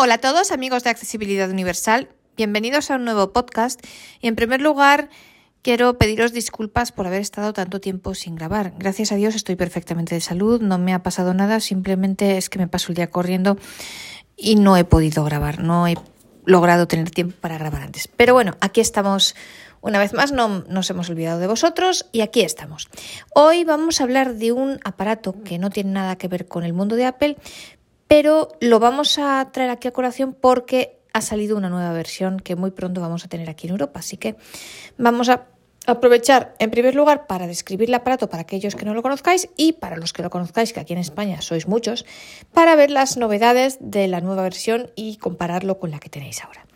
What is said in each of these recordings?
Hola a todos amigos de Accesibilidad Universal, bienvenidos a un nuevo podcast y en primer lugar quiero pediros disculpas por haber estado tanto tiempo sin grabar. Gracias a Dios estoy perfectamente de salud, no me ha pasado nada, simplemente es que me paso el día corriendo y no he podido grabar, no he logrado tener tiempo para grabar antes. Pero bueno, aquí estamos una vez más, no nos hemos olvidado de vosotros y aquí estamos. Hoy vamos a hablar de un aparato que no tiene nada que ver con el mundo de Apple, pero lo vamos a traer aquí a colación porque ha salido una nueva versión que muy pronto vamos a tener aquí en Europa. Así que vamos a aprovechar en primer lugar para describir el aparato para aquellos que no lo conozcáis y para los que lo conozcáis, que aquí en España sois muchos, para ver las novedades de la nueva versión y compararlo con la que tenéis ahora.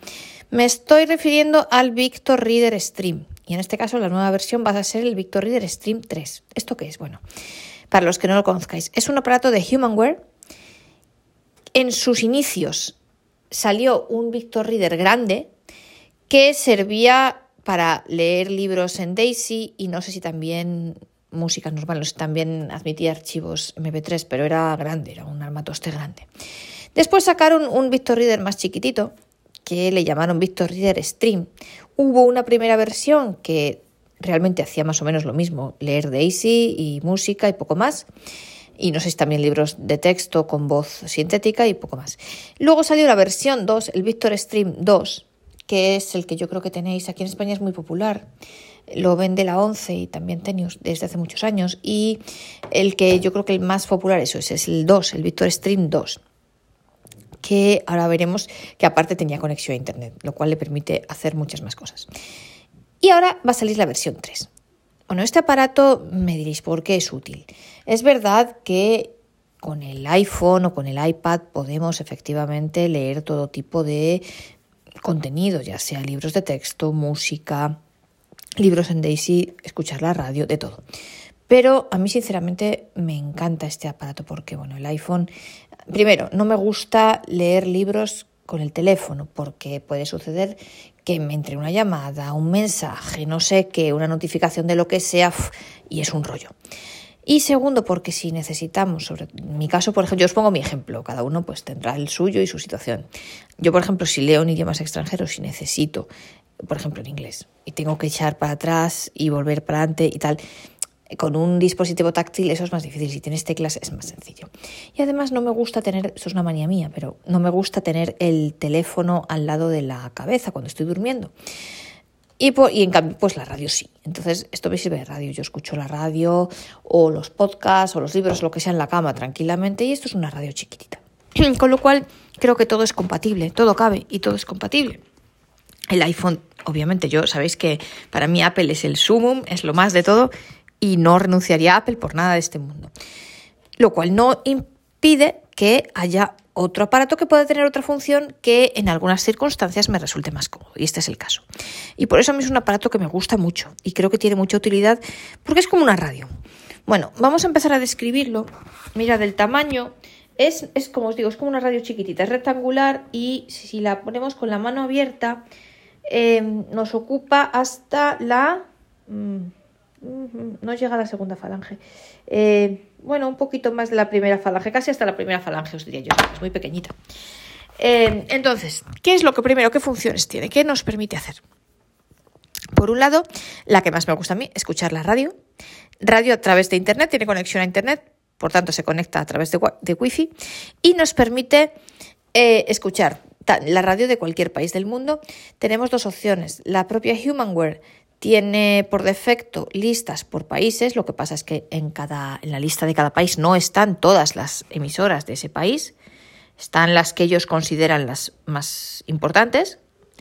Me estoy refiriendo al Victor Reader Stream y en este caso la nueva versión va a ser el Victor Reader Stream 3. ¿Esto qué es? Bueno, para los que no lo conozcáis, es un aparato de Humanware en sus inicios salió un Victor Reader grande que servía para leer libros en Daisy y no sé si también música normal, no sé, también admitía archivos MP3, pero era grande, era un armatoste grande. Después sacaron un Victor Reader más chiquitito que le llamaron Victor Reader Stream. Hubo una primera versión que realmente hacía más o menos lo mismo, leer Daisy y música y poco más y no sé si también libros de texto con voz sintética y poco más. Luego salió la versión 2, el Victor Stream 2, que es el que yo creo que tenéis aquí en España, es muy popular. Lo vende la 11 y también Tenius desde hace muchos años. Y el que yo creo que el más popular eso es, es el 2, el Victor Stream 2 que ahora veremos que aparte tenía conexión a Internet, lo cual le permite hacer muchas más cosas. Y ahora va a salir la versión 3. Bueno, este aparato me diréis por qué es útil. Es verdad que con el iPhone o con el iPad podemos efectivamente leer todo tipo de contenido, ya sea libros de texto, música, libros en Daisy, escuchar la radio, de todo. Pero a mí sinceramente me encanta este aparato porque, bueno, el iPhone, primero, no me gusta leer libros con el teléfono porque puede suceder que me entre una llamada, un mensaje, no sé qué, una notificación de lo que sea y es un rollo. Y segundo, porque si necesitamos, sobre mi caso, por ejemplo, yo os pongo mi ejemplo, cada uno pues tendrá el suyo y su situación. Yo, por ejemplo, si leo en idiomas extranjeros, si necesito, por ejemplo, en inglés, y tengo que echar para atrás y volver para adelante y tal, con un dispositivo táctil eso es más difícil, si tienes teclas es más sencillo. Y además no me gusta tener, eso es una manía mía, pero no me gusta tener el teléfono al lado de la cabeza cuando estoy durmiendo. Y, y en cambio, pues la radio sí. Entonces, esto me sirve de radio. Yo escucho la radio o los podcasts o los libros, lo que sea en la cama tranquilamente y esto es una radio chiquitita. Con lo cual, creo que todo es compatible, todo cabe y todo es compatible. El iPhone, obviamente, yo sabéis que para mí Apple es el sumum, es lo más de todo y no renunciaría a Apple por nada de este mundo. Lo cual no impide que haya otro aparato que pueda tener otra función que en algunas circunstancias me resulte más cómodo. Y este es el caso. Y por eso a mí es un aparato que me gusta mucho y creo que tiene mucha utilidad porque es como una radio. Bueno, vamos a empezar a describirlo. Mira, del tamaño es, es como os digo, es como una radio chiquitita, es rectangular y si la ponemos con la mano abierta eh, nos ocupa hasta la... Mm, no llega a la segunda falange. Eh, bueno, un poquito más de la primera falange, casi hasta la primera falange, os diría yo, es muy pequeñita. Eh, entonces, ¿qué es lo que primero, qué funciones tiene? ¿Qué nos permite hacer? Por un lado, la que más me gusta a mí, escuchar la radio. Radio a través de Internet, tiene conexión a Internet, por tanto se conecta a través de, de Wi-Fi y nos permite eh, escuchar la radio de cualquier país del mundo. Tenemos dos opciones. La propia Humanware tiene por defecto listas por países, lo que pasa es que en, cada, en la lista de cada país no están todas las emisoras de ese país, están las que ellos consideran las más importantes,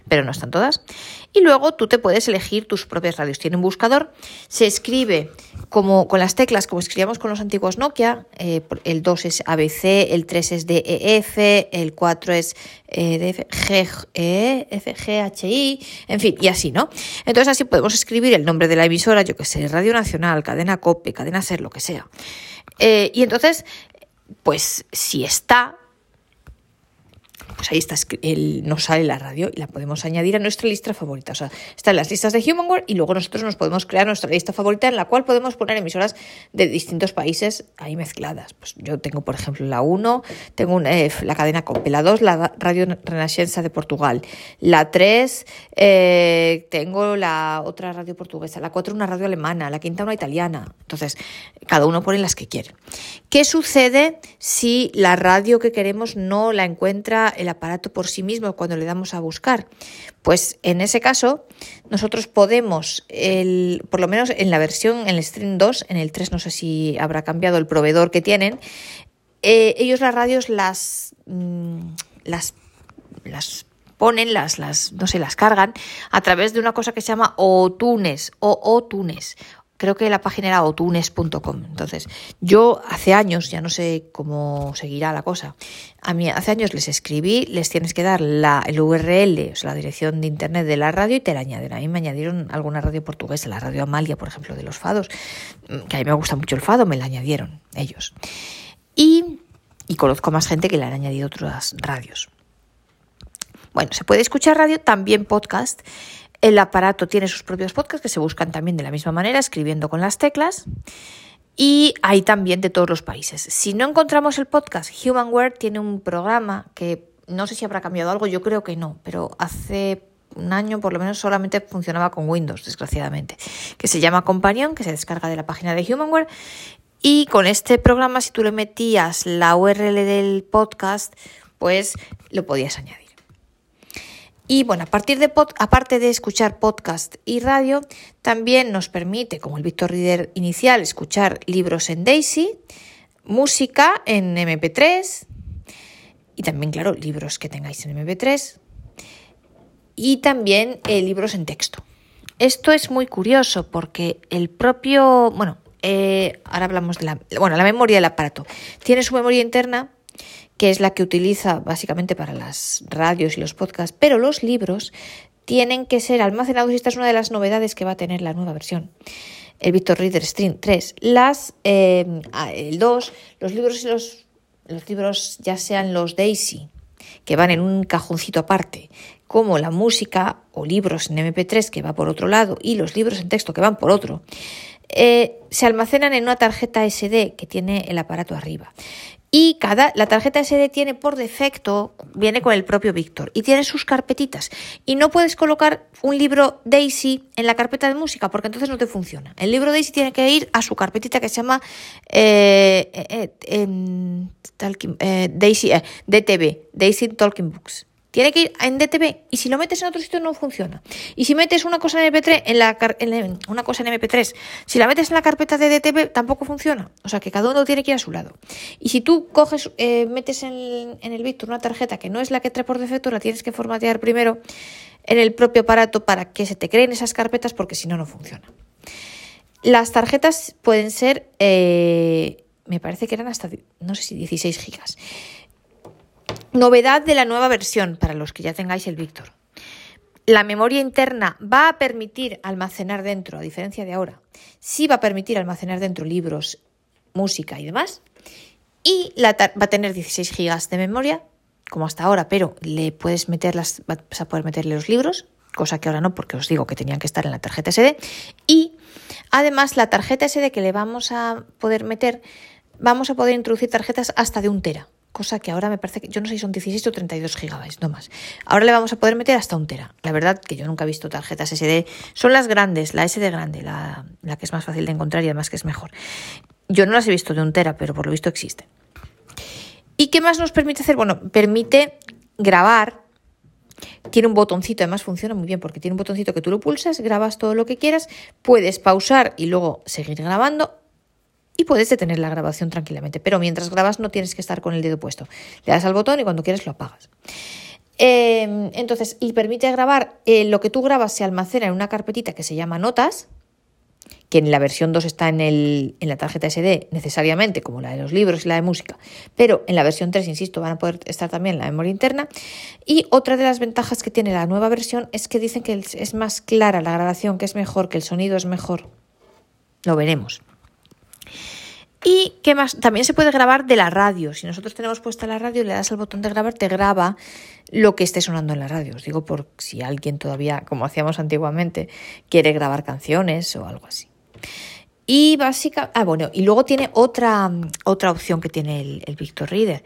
pero no están todas. Y luego tú te puedes elegir tus propias radios. Tiene un buscador, se escribe como con las teclas, como escribíamos con los antiguos Nokia. Eh, el 2 es ABC, el 3 es DEF, el 4 es eh, e, en fin, y así, ¿no? Entonces así podemos escribir el nombre de la emisora, yo que sé, Radio Nacional, Cadena COPE, Cadena SER, lo que sea. Eh, y entonces, pues si está pues ahí está, el, nos sale la radio y la podemos añadir a nuestra lista favorita. O sea, están las listas de Humanware y luego nosotros nos podemos crear nuestra lista favorita en la cual podemos poner emisoras de distintos países ahí mezcladas. Pues yo tengo, por ejemplo, la 1, tengo eh, la cadena COPE, la 2, la Radio Renascença de Portugal, la 3, eh, tengo la otra radio portuguesa, la 4 una radio alemana, la quinta una italiana. Entonces, cada uno pone las que quiere. ¿Qué sucede si la radio que queremos no la encuentra el aparato por sí mismo cuando le damos a buscar? Pues en ese caso, nosotros podemos, el, por lo menos en la versión, en el Stream 2, en el 3 no sé si habrá cambiado el proveedor que tienen, eh, ellos las radios las, mm, las, las ponen, las, las, no sé, las cargan a través de una cosa que se llama OTunes o OTunes creo que la página era otunes.com. Entonces, yo hace años, ya no sé cómo seguirá la cosa, a mí hace años les escribí, les tienes que dar la, el URL, o sea, la dirección de internet de la radio y te la añaden. A mí me añadieron alguna radio portuguesa, la radio Amalia, por ejemplo, de los fados, que a mí me gusta mucho el fado, me la añadieron ellos. Y, y conozco más gente que le han añadido otras radios. Bueno, se puede escuchar radio, también podcast. El aparato tiene sus propios podcasts que se buscan también de la misma manera, escribiendo con las teclas. Y hay también de todos los países. Si no encontramos el podcast, Humanware tiene un programa que no sé si habrá cambiado algo, yo creo que no, pero hace un año por lo menos solamente funcionaba con Windows, desgraciadamente, que se llama Companion, que se descarga de la página de Humanware. Y con este programa, si tú le metías la URL del podcast, pues lo podías añadir. Y bueno, a partir de aparte de escuchar podcast y radio, también nos permite, como el Victor Reader inicial, escuchar libros en Daisy, música en MP3 y también, claro, libros que tengáis en MP3 y también eh, libros en texto. Esto es muy curioso porque el propio, bueno, eh, ahora hablamos de la, bueno, la memoria del aparato. Tiene su memoria interna que es la que utiliza básicamente para las radios y los podcasts, pero los libros tienen que ser almacenados y esta es una de las novedades que va a tener la nueva versión. El Victor Reader Stream 3. Las, eh, el 2, los libros y los, los libros, ya sean los Daisy, que van en un cajoncito aparte, como la música o libros en MP3 que va por otro lado y los libros en texto que van por otro, eh, se almacenan en una tarjeta SD que tiene el aparato arriba. Y cada, la tarjeta SD tiene por defecto, viene con el propio Víctor y tiene sus carpetitas. Y no puedes colocar un libro Daisy en la carpeta de música porque entonces no te funciona. El libro Daisy tiene que ir a su carpetita que se llama eh, eh, eh, Daisy, DTB, Daisy Talking Books. Tiene que ir en DTV y si lo metes en otro sitio no funciona. Y si metes una cosa en MP3, en la, en una cosa en MP3, si la metes en la carpeta de DTV tampoco funciona. O sea que cada uno tiene que ir a su lado. Y si tú coges, eh, metes en, en el Victor una tarjeta que no es la que trae por defecto, la tienes que formatear primero en el propio aparato para que se te creen esas carpetas porque si no, no funciona. Las tarjetas pueden ser, eh, me parece que eran hasta, no sé si 16 gigas. Novedad de la nueva versión para los que ya tengáis el Víctor. La memoria interna va a permitir almacenar dentro, a diferencia de ahora, sí va a permitir almacenar dentro libros, música y demás. Y va a tener 16 gigas de memoria, como hasta ahora, pero le puedes meter vas a poder meterle los libros, cosa que ahora no, porque os digo que tenían que estar en la tarjeta SD. Y además la tarjeta SD que le vamos a poder meter, vamos a poder introducir tarjetas hasta de un tera cosa que ahora me parece que yo no sé si son 16 o 32 gigabytes, no más. Ahora le vamos a poder meter hasta un tera. La verdad que yo nunca he visto tarjetas SD, son las grandes, la SD grande, la, la que es más fácil de encontrar y además que es mejor. Yo no las he visto de un tera, pero por lo visto existe. ¿Y qué más nos permite hacer? Bueno, permite grabar. Tiene un botoncito, además funciona muy bien porque tiene un botoncito que tú lo pulsas, grabas todo lo que quieras, puedes pausar y luego seguir grabando y puedes detener la grabación tranquilamente. Pero mientras grabas no tienes que estar con el dedo puesto. Le das al botón y cuando quieres lo apagas. Em, entonces, y permite grabar, eh, lo que tú grabas se almacena en una carpetita que se llama notas, que en la versión 2 está en, el, en la tarjeta SD necesariamente, como la de los libros y la de música, pero en la versión 3, insisto, van a poder estar también en la memoria interna. Y otra de las ventajas que tiene la nueva versión es que dicen que es más clara la grabación, que es mejor, que el sonido es mejor. Lo veremos. Y qué más, también se puede grabar de la radio. Si nosotros tenemos puesta la radio le das al botón de grabar, te graba lo que esté sonando en la radio. Os digo por si alguien todavía, como hacíamos antiguamente, quiere grabar canciones o algo así. Y básicamente, ah, bueno, y luego tiene otra, otra opción que tiene el, el Victor Reader.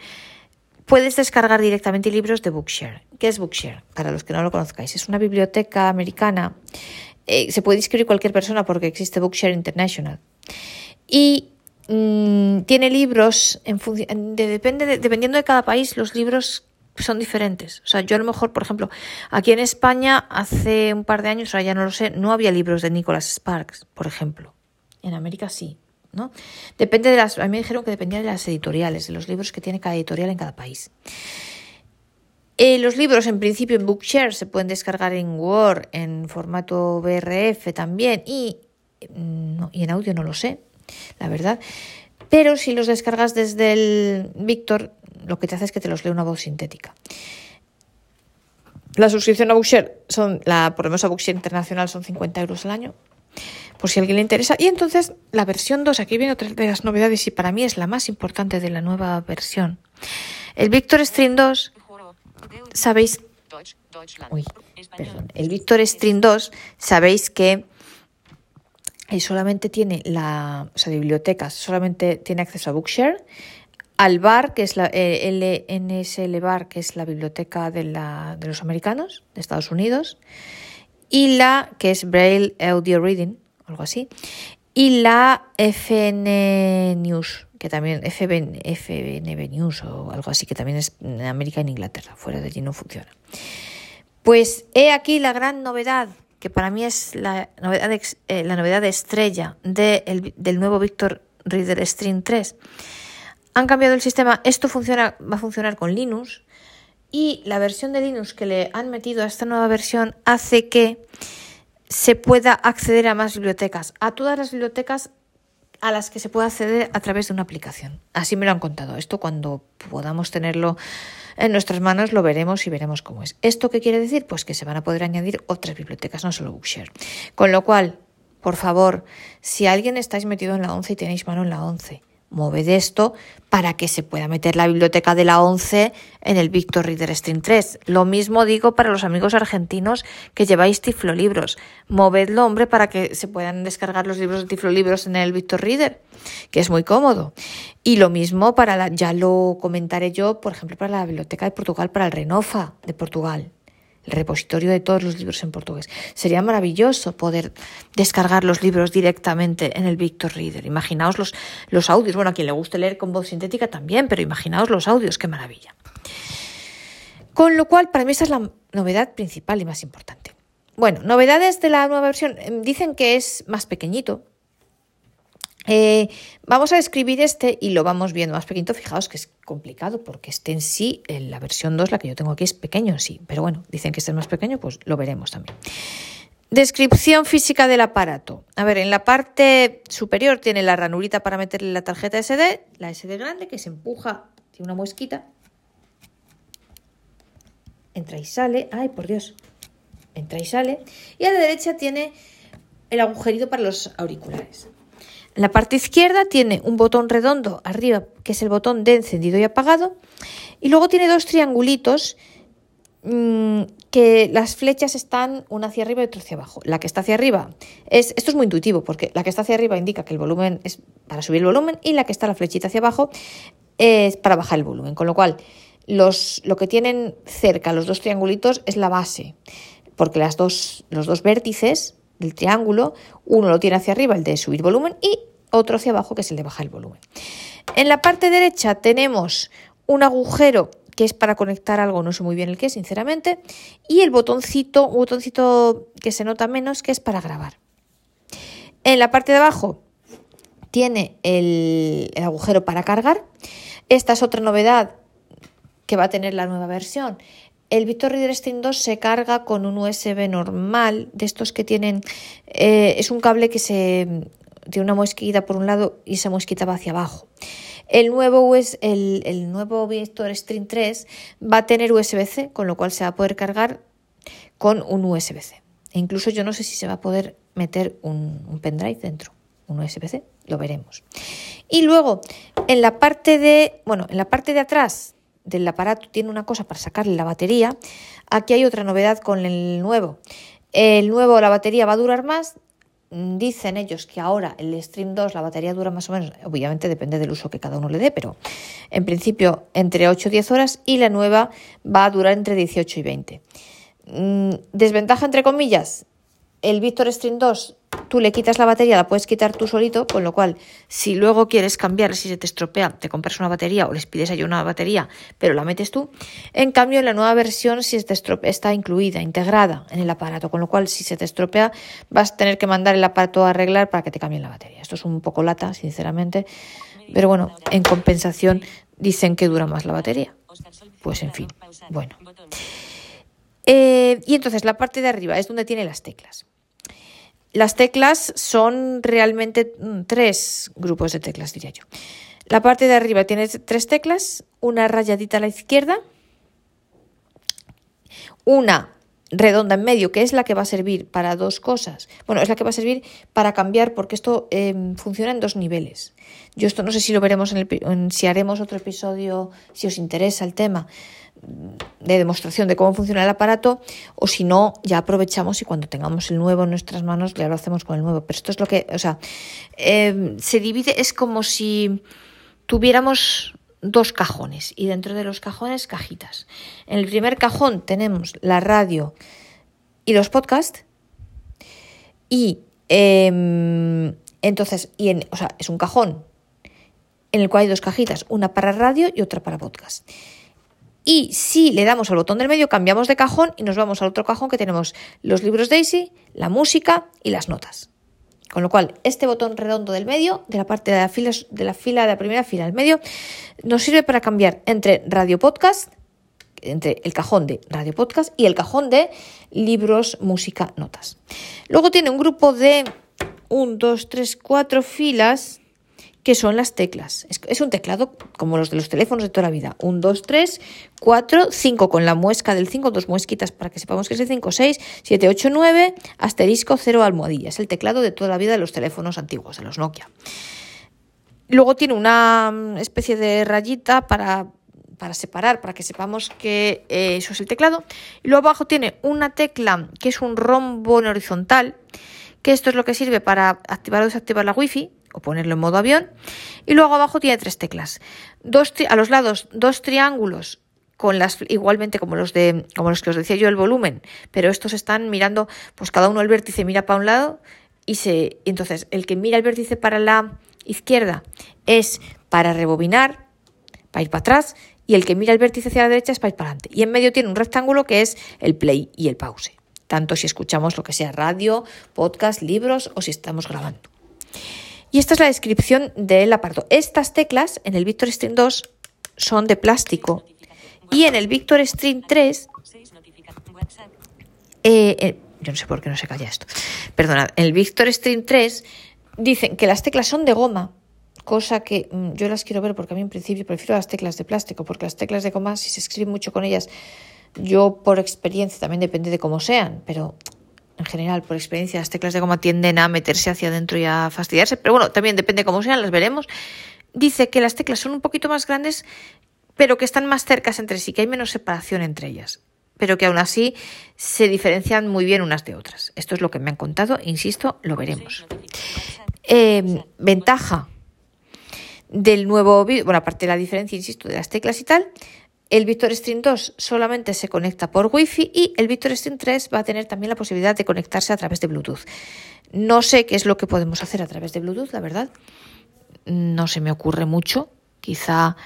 Puedes descargar directamente libros de Bookshare. ¿Qué es Bookshare? Para los que no lo conozcáis, es una biblioteca americana. Eh, se puede inscribir cualquier persona porque existe Bookshare International. Y mm, tiene libros, en de, depende dependiendo de cada país, los libros son diferentes. O sea, yo a lo mejor, por ejemplo, aquí en España hace un par de años, ahora ya no lo sé, no había libros de Nicholas Sparks, por ejemplo. En América sí. ¿no? Depende de las, a mí me dijeron que dependía de las editoriales, de los libros que tiene cada editorial en cada país. Eh, los libros, en principio, en Bookshare se pueden descargar en Word, en formato BRF también, y, mm, y en audio no lo sé, la verdad. Pero si los descargas desde el Victor, lo que te hace es que te los lee una voz sintética. La suscripción a Bookshare, son, la, por lo menos a Bookshare Internacional, son 50 euros al año por si a alguien le interesa. Y entonces la versión 2, aquí viene otra de las novedades y para mí es la más importante de la nueva versión. El Victor Stream 2, sabéis... Uy, perdón. El Victor Stream 2, sabéis que solamente tiene la o sea, bibliotecas, solamente tiene acceso a Bookshare, al bar, que es la eh, LNSL Bar, que es la biblioteca de, la, de los americanos, de Estados Unidos, y la que es Braille Audio Reading, algo así, y la FN News, que también FB, FNB News o algo así, que también es en América y en Inglaterra, fuera de allí no funciona. Pues he aquí la gran novedad, que para mí es la novedad, eh, la novedad estrella de del nuevo Victor Reader Stream 3. Han cambiado el sistema, esto funciona, va a funcionar con Linux, y la versión de Linux que le han metido a esta nueva versión hace que se pueda acceder a más bibliotecas, a todas las bibliotecas a las que se puede acceder a través de una aplicación. Así me lo han contado. Esto cuando podamos tenerlo en nuestras manos lo veremos y veremos cómo es. ¿Esto qué quiere decir? Pues que se van a poder añadir otras bibliotecas, no solo Bookshare. Con lo cual, por favor, si alguien estáis metido en la 11 y tenéis mano en la 11, moved esto para que se pueda meter la biblioteca de la 11 en el Victor Reader Stream 3. Lo mismo digo para los amigos argentinos que lleváis Tiflo Libros. Movedlo, hombre, para que se puedan descargar los libros de Tiflo Libros en el Victor Reader, que es muy cómodo. Y lo mismo para la, ya lo comentaré yo, por ejemplo, para la Biblioteca de Portugal, para el Renofa de Portugal el repositorio de todos los libros en portugués. Sería maravilloso poder descargar los libros directamente en el Victor Reader. Imaginaos los, los audios. Bueno, a quien le guste leer con voz sintética también, pero imaginaos los audios, qué maravilla. Con lo cual, para mí esa es la novedad principal y más importante. Bueno, novedades de la nueva versión. Dicen que es más pequeñito, eh, vamos a escribir este y lo vamos viendo más pequeñito. Fijaos que es complicado porque este en sí, en la versión 2, la que yo tengo aquí, es pequeño, sí. Pero bueno, dicen que este es más pequeño, pues lo veremos también. Descripción física del aparato. A ver, en la parte superior tiene la ranurita para meterle la tarjeta SD, la SD grande que se empuja, tiene una muesquita. Entra y sale. Ay, por Dios. Entra y sale. Y a la derecha tiene el agujerito para los auriculares. La parte izquierda tiene un botón redondo arriba, que es el botón de encendido y apagado, y luego tiene dos triangulitos mm, que las flechas están una hacia arriba y otra hacia abajo. La que está hacia arriba es, esto es muy intuitivo, porque la que está hacia arriba indica que el volumen es para subir el volumen y la que está la flechita hacia abajo es para bajar el volumen. Con lo cual, los, lo que tienen cerca los dos triangulitos es la base, porque las dos, los dos vértices del triángulo, uno lo tiene hacia arriba, el de subir volumen, y otro hacia abajo, que es el de bajar el volumen. En la parte derecha tenemos un agujero que es para conectar algo, no sé muy bien el que, sinceramente, y el botoncito, un botoncito que se nota menos, que es para grabar. En la parte de abajo tiene el, el agujero para cargar. Esta es otra novedad que va a tener la nueva versión. El Victor Reader Stream 2 se carga con un USB normal, de estos que tienen, eh, es un cable que se tiene una mosquita por un lado y esa mosquita va hacia abajo. El nuevo, el, el nuevo Victor Stream 3 va a tener USB-C, con lo cual se va a poder cargar con un USB-C. E incluso yo no sé si se va a poder meter un, un pendrive dentro, un USB-C, lo veremos. Y luego, en la parte de, bueno, en la parte de atrás del aparato tiene una cosa para sacarle la batería, aquí hay otra novedad con el nuevo. El nuevo, la batería va a durar más. Dicen ellos que ahora el Stream 2 la batería dura más o menos, obviamente depende del uso que cada uno le dé, pero en principio entre 8 y 10 horas y la nueva va a durar entre 18 y 20. Mm, desventaja entre comillas, el Victor Stream 2 tú le quitas la batería, la puedes quitar tú solito, con lo cual, si luego quieres cambiar, si se te estropea, te compras una batería o les pides ahí una batería, pero la metes tú. En cambio, en la nueva versión, si se te estropea, está incluida, integrada en el aparato, con lo cual, si se te estropea, vas a tener que mandar el aparato a arreglar para que te cambien la batería. Esto es un poco lata, sinceramente, pero bueno, en compensación dicen que dura más la batería. Pues en fin, bueno. Eh, y entonces la parte de arriba es donde tiene las teclas. Las teclas son realmente mm, tres grupos de teclas, diría yo. La parte de arriba tiene tres teclas, una rayadita a la izquierda, una redonda en medio, que es la que va a servir para dos cosas. Bueno, es la que va a servir para cambiar, porque esto em, funciona en dos niveles. Yo esto no sé si lo veremos en el, si haremos otro episodio, si os interesa el tema de demostración de cómo funciona el aparato o si no ya aprovechamos y cuando tengamos el nuevo en nuestras manos ya lo hacemos con el nuevo pero esto es lo que o sea em, se divide es como si tuviéramos dos cajones y dentro de los cajones cajitas en el primer cajón tenemos la radio y los podcasts y em, entonces y en, o sea es un cajón en el cual hay dos cajitas una para radio y otra para podcast y si le damos al botón del medio, cambiamos de cajón y nos vamos al otro cajón que tenemos los libros Daisy, la música y las notas. Con lo cual, este botón redondo del medio, de la parte de la fila de la, fila, de la primera fila del medio, nos sirve para cambiar entre radio podcast, entre el cajón de radio podcast y el cajón de libros, música, notas. Luego tiene un grupo de 1, 2, 3, 4 filas que son las teclas. Es, un teclado como los de los teléfonos de toda la vida. Un, dos, tres, cuatro, cinco con la muesca del 5, dos muesquitas para que sepamos que es el 5, 6, 7, 8, 9, asterisco, cero almohadilla. Es el teclado de toda la vida de los teléfonos antiguos, de los Nokia. Luego tiene una mm, especie de rayita para, para separar, para que sepamos que eh, eso es el teclado. Y luego abajo tiene una tecla que es un rombo en horizontal, que esto es lo que sirve para activar o desactivar la wifi o ponerlo en modo avión. Y luego abajo tiene tres teclas. Dos a los lados dos triángulos con las igualmente como los de como los que os decía yo el volumen, pero estos están mirando, pues cada uno el vértice mira para un lado y se entonces el que mira el vértice para la izquierda es para rebobinar, para ir para atrás y el que mira el vértice hacia la derecha es para ir para adelante. Y en medio tiene un rectángulo que es el play y el pause, tanto si escuchamos lo que sea radio, podcast, libros o si estamos grabando. Y esta es la descripción del aparato. Estas teclas en el Victor Stream 2 son de plástico y en el Victor Stream 3 eh, eh, yo no sé por qué no se calla esto. Perdonad, en el Victor Stream 3 dicen que las teclas son de goma, cosa que mm, yo las quiero ver porque a mí en principio prefiero las teclas de plástico, porque las teclas de goma, si se escribe mucho con ellas, yo por experiencia, también depende de cómo sean, pero en general, por experiencia, las teclas de goma tienden a meterse hacia adentro y a fastidiarse, pero bueno, también depende cómo sean, las veremos. Dice que las teclas son un poquito más grandes, pero que están más cercas entre sí, que hay menos separación entre ellas, pero que aún así se diferencian muy bien unas de otras. Esto es lo que me han contado, insisto, lo veremos. Eh, ventaja del nuevo, bueno, aparte de la diferencia, insisto, de las teclas y tal, el Victor Stream 2 solamente se conecta por Wi-Fi y el Victor Stream 3 va a tener también la posibilidad de conectarse a través de Bluetooth. No sé qué es lo que podemos hacer a través de Bluetooth, la verdad. No se me ocurre mucho. Quizá,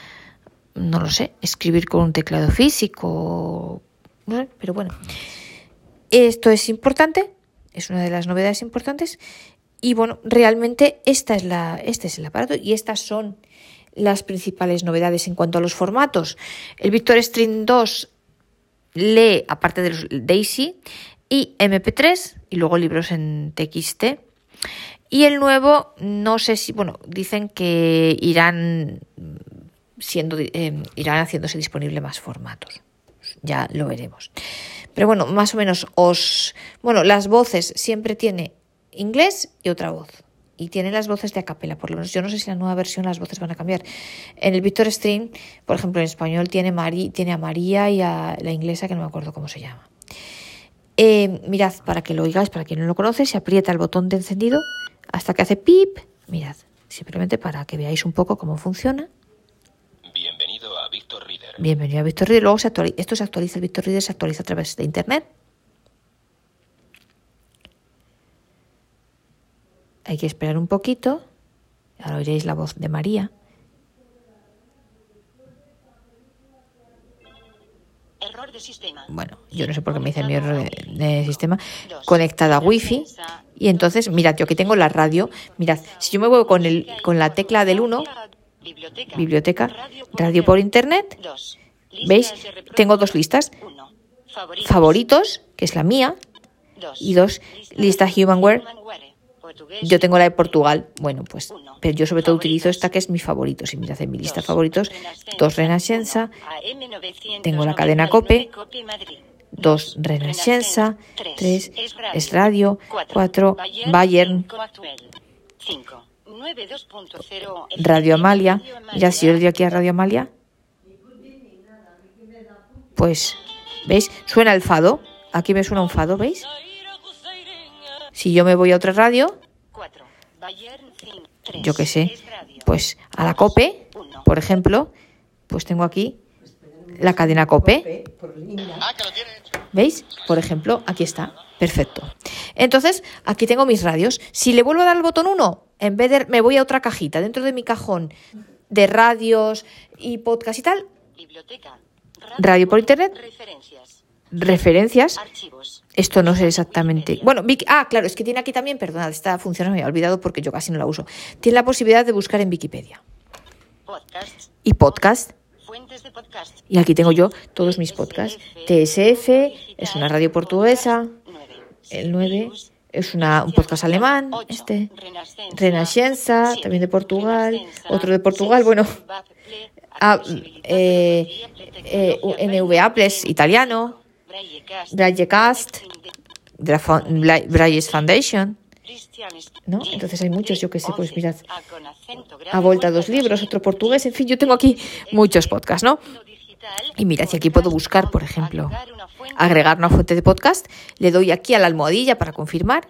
no lo sé, escribir con un teclado físico. pero bueno. Esto es importante, es una de las novedades importantes. Y bueno, realmente esta es la, este es el aparato y estas son las principales novedades en cuanto a los formatos. El Victor Stream 2 lee, aparte de los Daisy, y MP3 y luego libros en TXT. Y el nuevo, no sé si, bueno, dicen que irán siendo, eh, irán haciéndose disponible más formatos. Ya lo veremos. Pero bueno, más o menos os, bueno, las voces siempre tiene inglés y otra voz y tiene las voces de acapela, por lo menos yo no sé si en la nueva versión las voces van a cambiar. En el Victor Stream, por ejemplo, en español tiene, Mari, tiene a María y a la inglesa que no me acuerdo cómo se llama. Eh, mirad, para que lo oigáis, para quien no lo conoce, se aprieta el botón de encendido hasta que hace pip. Mirad, simplemente para que veáis un poco cómo funciona. Bienvenido a Victor Reader. Bienvenido a Victor Reader. Luego se actualiza, esto se actualiza, el Victor Reader se actualiza a través de internet. Hay que esperar un poquito. Ahora oiréis la voz de María. Error de sistema. Bueno, yo no sé por qué me dice mi error de, de sistema. Conectada a Wi-Fi. Y entonces, mirad, yo aquí tengo la radio. Mirad, si yo me muevo con, el, con la tecla del 1, Biblioteca. biblioteca, radio por internet, Dos. ¿veis? Tengo dos listas. Uno. Favoritos. Favoritos, que es la mía, Dos. y dos, lista Humanware. Humanware. Yo tengo la de Portugal, bueno, pues, pero yo sobre todo utilizo esta que es mi favorito. Si mirad en mi lista Dos. favoritos, dos. AM999, Tengo la cadena Cope. Dos Renascença, tres es radio, cuatro Bayern, Actuel. Cinco. 92.0 Radio Amalia. Mira, si yo le doy aquí a Radio Amalia, pues, ¿veis? Suena el fado. Aquí me suena un fado, ¿veis? Si yo me voy a otra radio, yo qué sé, Es radio. pues a la COPE, por ejemplo, pues tengo aquí la cadena COPE. ¿Veis? Por ejemplo, aquí está. Perfecto. Entonces, aquí tengo mis radios. Si le vuelvo a dar el botón 1, en vez de me voy a otra cajita dentro de mi cajón de radios y podcast y tal, Biblioteca. Radio por internet. Referencias. referencias. Archivos. Esto no sé exactamente. Bueno, ah, claro, es que tiene aquí también, perdonad, esta función me había olvidado porque yo casi no la uso. Tiene la posibilidad de buscar en Wikipedia y podcast. Fuentes de podcast. Y aquí tengo yo todos mis podcasts. TSF es una radio portuguesa. El 9 es una, un podcast alemán. Este. Renascença, también de Portugal. Otro de Portugal, bueno. Ah, eh, eh, NVA Plus, italiano. Bla- Braille's Foundation. ¿no? Entonces hay muchos, yo qué sé, pues mirad. A vuelta dos libros, otro portugués, en fin, yo tengo aquí muchos podcasts, ¿no? Y mira, si aquí puedo buscar, por ejemplo, agregar una fuente de podcast, le doy aquí a la almohadilla para confirmar,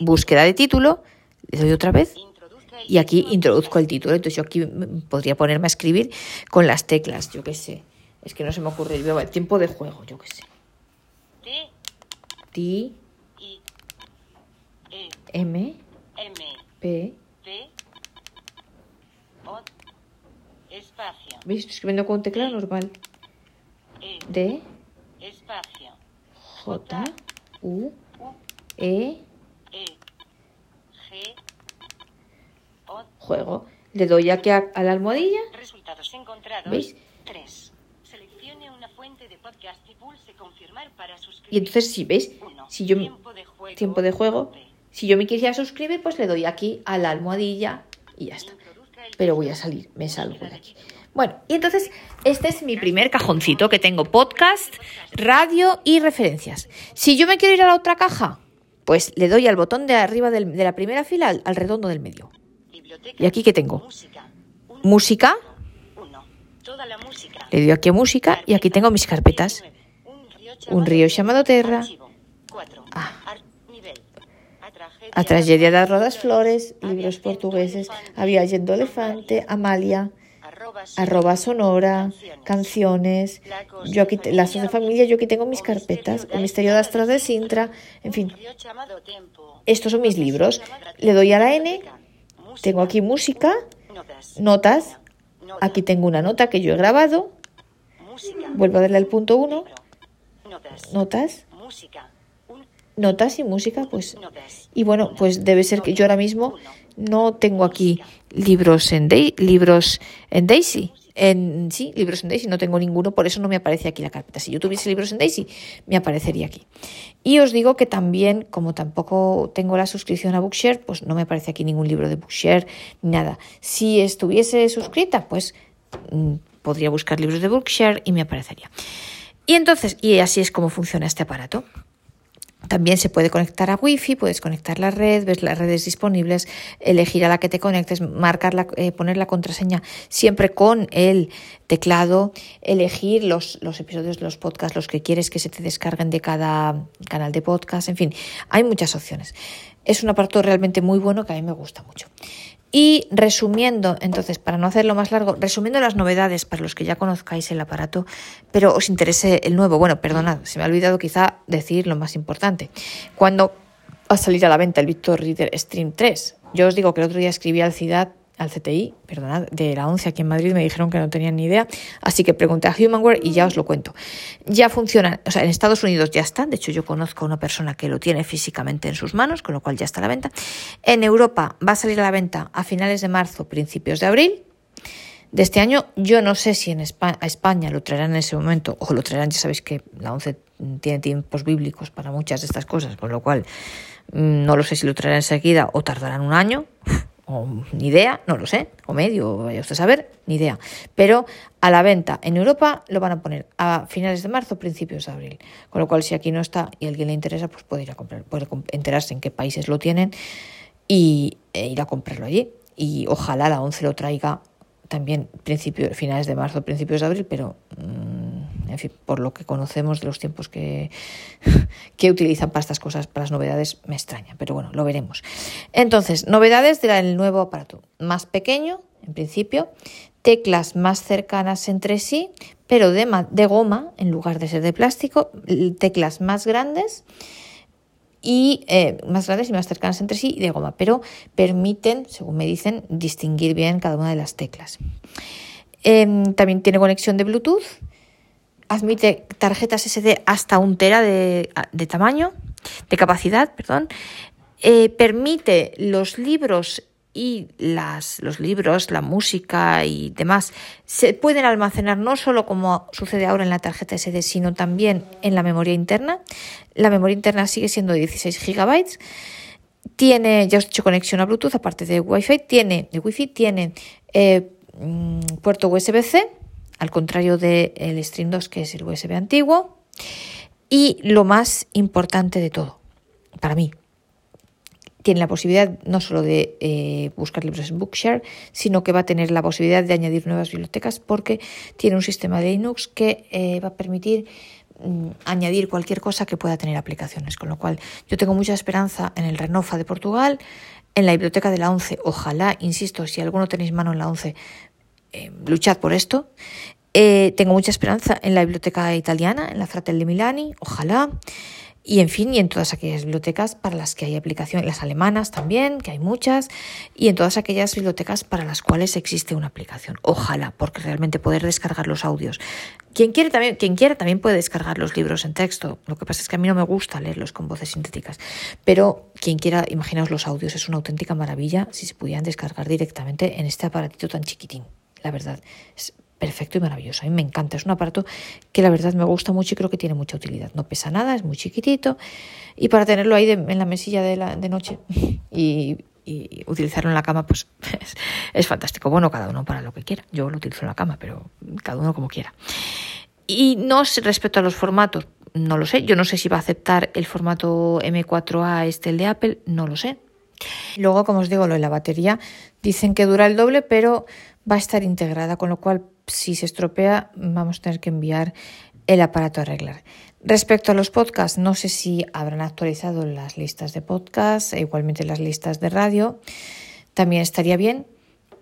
búsqueda de título, le doy otra vez y aquí introduzco el título. Entonces yo aquí podría ponerme a escribir con las teclas, yo qué sé. Es que no se me ocurre el tiempo de juego, yo qué sé. T, I, E, M, M, P. P, O, espacio, ¿Veis? Estoy escribiendo con teclado normal. E, D, espacio, J, U, U, E, E, G, O, juego. Le doy aquí a, a la almohadilla. resultados encontrados. ¿Veis? 3. Seleccione una fuente de podcast y pulse confirmar para suscribir. Y entonces, si veis, si yo tiempo de juego, si yo me quisiera suscribir, pues le doy aquí a la almohadilla y ya está. Pero voy a salir, me salgo de aquí. Bueno, y entonces este es mi primer cajoncito que tengo podcast, radio y referencias. Si yo me quiero ir a la otra caja, pues le doy al botón de arriba del- de la primera fila al, al redondo del medio. ¿Y aquí qué tengo? Música. Un, Música, le doy aquí a música y aquí tengo mis carpetas. Un río llamado Terra. Ah. A tragedia. A das rodas flores, libros portugueses, había yendo elefante, Amalia, Arroba, sonora, canciones. Yo aquí, lazos de familia, yo aquí tengo mis carpetas, el misterio de Astra de Sintra, en fin. Estos son mis libros. Le doy a la N, tengo aquí música, Notas. notas, Nota. aquí tengo una nota que yo he grabado. Vuelvo a darle al punto 1, Notas. notas, Música. Un, notas y música, pues. Y bueno, pues debe ser que yo ahora mismo no tengo aquí libros en, Dai- libros en Daisy. En, sí, libros en Daisy, no tengo ninguno, por eso no me aparece aquí la carpeta. Si yo tuviese libros en Daisy, me aparecería aquí. Y os digo que también, como tampoco tengo la suscripción a Bookshare, pues no me aparece aquí ningún libro de Bookshare, ni nada. Si estuviese suscrita, pues mm, podría buscar libros de Bookshare y me aparecería. Y entonces, y así es como funciona este aparato. También se puede conectar a Wi-Fi, puedes conectar la red, ves las redes disponibles, elegir a la que te conectes, marcar la, eh, poner la contraseña siempre con el teclado, elegir los, los episodios de los podcasts, los que quieres que se te descarguen de cada canal de podcast, en fin, hay muchas opciones. Es un aparato realmente muy bueno que a mí me gusta mucho. Y resumiendo, entonces, para no hacerlo más largo, resumiendo las novedades para los que ya conozcáis el aparato, pero os interese el nuevo. Bueno, perdonad, se me ha olvidado quizá decir lo más importante. Cuando va a salir a la venta el Victor Reader Stream 3? Yo os digo que el otro día escribí al CIDAD al CTI, perdonad, de la 11 aquí en Madrid, me dijeron que no tenían ni idea, así que pregunté a Humanware y ya os lo cuento. Ya funciona, o sea, en Estados Unidos ya está, de hecho yo conozco a una persona que lo tiene físicamente en sus manos, con lo cual ya está la venta. En Europa va a salir a la venta a finales de marzo, principios de abril. De este año, yo no sé si en España, a España lo traerán en ese momento o lo traerán, ya sabéis que la 11 tiene tiempos bíblicos para muchas de estas cosas, con lo cual mm, no lo sé si lo traerán enseguida o tardarán un año o ni idea, no lo sé, o medio, vaya usted a saber, ni idea. Pero a la venta en Europa lo van a poner a finales de marzo, principios de abril. Con lo cual, si aquí no está y a alguien le interesa, pues puede ir a comprar, puede enterarse en qué países lo tienen y e ir a comprarlo allí. Y ojalá la 11 lo traiga también principios, finales de marzo, principios de abril, pero mm, en fin, por lo que conocemos de los tiempos que, utilizan para estas cosas, para las novedades, me extraña, pero bueno, lo veremos. Entonces, novedades del nuevo aparato. Más pequeño, en principio, teclas más cercanas entre sí, pero de, de goma en lugar de ser de plástico, teclas más grandes y eh, más grandes y más cercanas entre sí y de goma, pero permiten, según me dicen, distinguir bien cada una de las teclas. Em, también tiene conexión de Bluetooth, admite tarjetas SD hasta un tera de, tamaño, de capacidad, perdón. Eh, permite los libros y las, los libros, la música y demás se pueden almacenar no solo como sucede ahora en la tarjeta SD, sino también en la memoria interna. La memoria interna sigue siendo de 16 GB. Tiene, ya os he conexión a Bluetooth, aparte de Wi-Fi, tiene, de Wi-Fi, tiene eh, mm, puerto USB-C, al contrario del Stream 2, que es el USB antiguo. Y lo más importante de todo, para mí, tiene la posibilidad no solo de eh, buscar libros en Bookshare, sino que va a tener la posibilidad de añadir nuevas bibliotecas porque tiene un sistema de Linux que eh, va a permitir mm, añadir cualquier cosa que pueda tener aplicaciones. Con lo cual, yo tengo mucha esperanza en el Renofa de Portugal, en la biblioteca de la 11. Ojalá, insisto, si alguno tenéis mano en la 11, eh, luchad por esto. tengo mucha esperanza en la biblioteca italiana, en la Fratelli Milani, ojalá y en fin, y en todas aquellas bibliotecas para las que hay aplicación, las alemanas también, que hay muchas, y en todas aquellas bibliotecas para las cuales existe una aplicación. Ojalá, porque realmente poder descargar los audios. Quien también, quien quiera también puede descargar los libros en texto. Lo que pasa es que a mí no me gusta leerlos con voces sintéticas. Pero quien quiera, imaginaos los audios, es una auténtica maravilla si se pudieran descargar directamente en este aparatito tan chiquitín. La verdad, es perfecto y maravilloso. A mí me encanta. Es un aparato que la verdad me gusta mucho y creo que tiene mucha utilidad. No pesa nada, es muy chiquitito. Y para tenerlo ahí en la mesilla de, noche y, utilizarlo en la cama, pues es, fantástico. Bueno, cada uno para lo que quiera. Yo lo utilizo en la cama, pero cada uno como quiera. Y no respecto a los formatos, no lo sé. Yo no sé si va a aceptar el formato M4A, este el de Apple, no lo sé. Luego, como os digo, lo de la batería, dicen que dura el doble, pero va a estar integrada, con lo cual si se estropea vamos a tener que enviar el aparato a arreglar. Respecto a los podcasts, no sé si habrán actualizado las listas de podcasts, e igualmente las listas de radio. También estaría bien.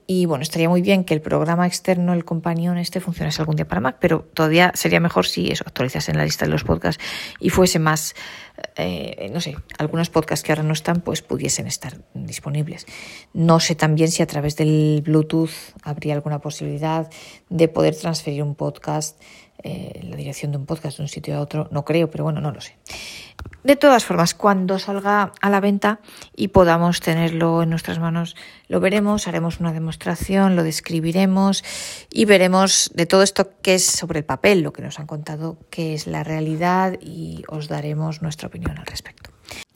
Y bueno, estaría muy bien que el programa externo, el companion este, funcionase algún día para Mac, pero todavía sería mejor si eso actualizase la lista de los podcasts y fuese más, eh, no sé, algunos podcasts que ahora no están, pues pudiesen estar disponibles. No sé también si a través del Bluetooth habría alguna posibilidad de poder transferir un podcast eh, la dirección de un podcast de un sitio a otro, no creo, pero bueno, no lo sé. De todas formas, cuando salga a la venta y podamos tenerlo en nuestras manos, lo veremos, haremos una demostración, lo describiremos y veremos de todo esto que es sobre el papel, lo que nos han contado, qué es la realidad y os daremos nuestra opinión al respecto.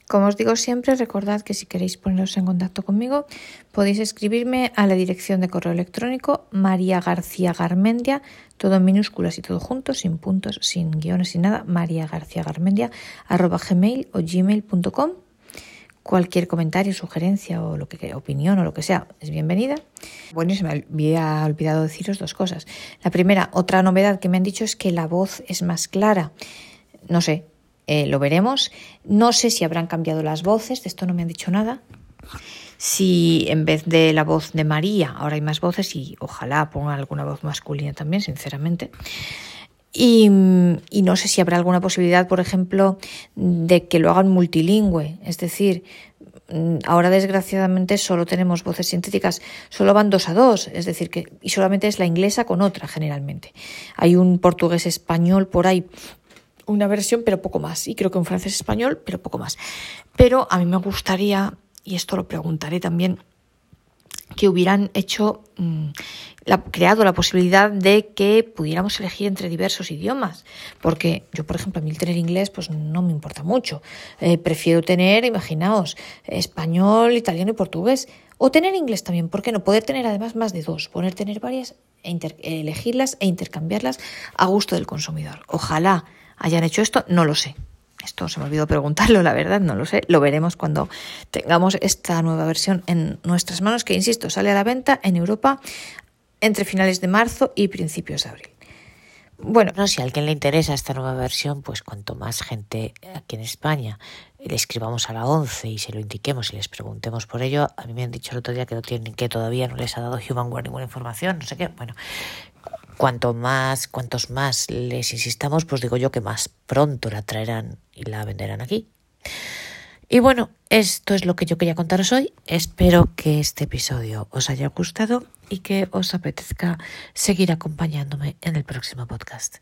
Como os digo siempre, recordad que si queréis poneros en contacto conmigo, podéis escribirme a la dirección de correo electrónico María García Garmendia, todo en minúsculas y todo junto, sin puntos, sin guiones, sin nada, María García Garmendia, arroba gmail o gmail.com. Cualquier comentario, sugerencia o lo que opinión o lo que sea es bienvenida. Bueno, se me había olvidado deciros dos cosas. La primera, otra novedad que me han dicho es que la voz es más clara. No sé, eh, lo veremos. No sé si habrán cambiado las voces, de esto no me han dicho nada. Si en vez de la voz de María ahora hay más voces y ojalá pongan alguna voz masculina también, sinceramente. Y, y, no sé si habrá alguna posibilidad, por ejemplo, de que lo hagan multilingüe. Es decir, mm, ahora desgraciadamente solo tenemos voces sintéticas, solo van dos a dos, es decir, que y solamente es la inglesa con otra generalmente. Hay un portugués español por ahí una versión, pero poco más. Y creo que un francés español, pero poco más. Pero a mí me gustaría, y esto lo preguntaré también, que hubieran hecho, mm, la, creado la posibilidad de que pudiéramos elegir entre diversos idiomas. Porque yo, por ejemplo, a mí el tener inglés, pues no me importa mucho. Eh, prefiero tener, imaginaos, español, italiano y portugués. O tener inglés también, ¿por qué no? Poder tener además más de dos, poder tener varias, e elegirlas e intercambiarlas a gusto del consumidor. Ojalá hayan hecho esto, no lo sé. Esto se me olvidó preguntarlo, la verdad, no lo sé. Lo veremos cuando tengamos esta nueva versión en nuestras manos, que, insisto, sale a la venta en Europa entre finales de marzo y principios de abril. Bueno, no, si a alguien le interesa esta nueva versión, pues cuanto más gente aquí en España le escribamos a la 11 y se lo indiquemos y les preguntemos por ello, a mí me han dicho el otro día que, no tienen, que todavía no les ha dado Humanware ninguna información, no sé qué. Bueno, cuanto más, cuantos más les insistamos, pues digo yo que más pronto la traerán y la venderán aquí. Y bueno, esto es lo que yo quería contaros hoy. Espero que este episodio os haya gustado y que os apetezca seguir acompañándome en el próximo podcast.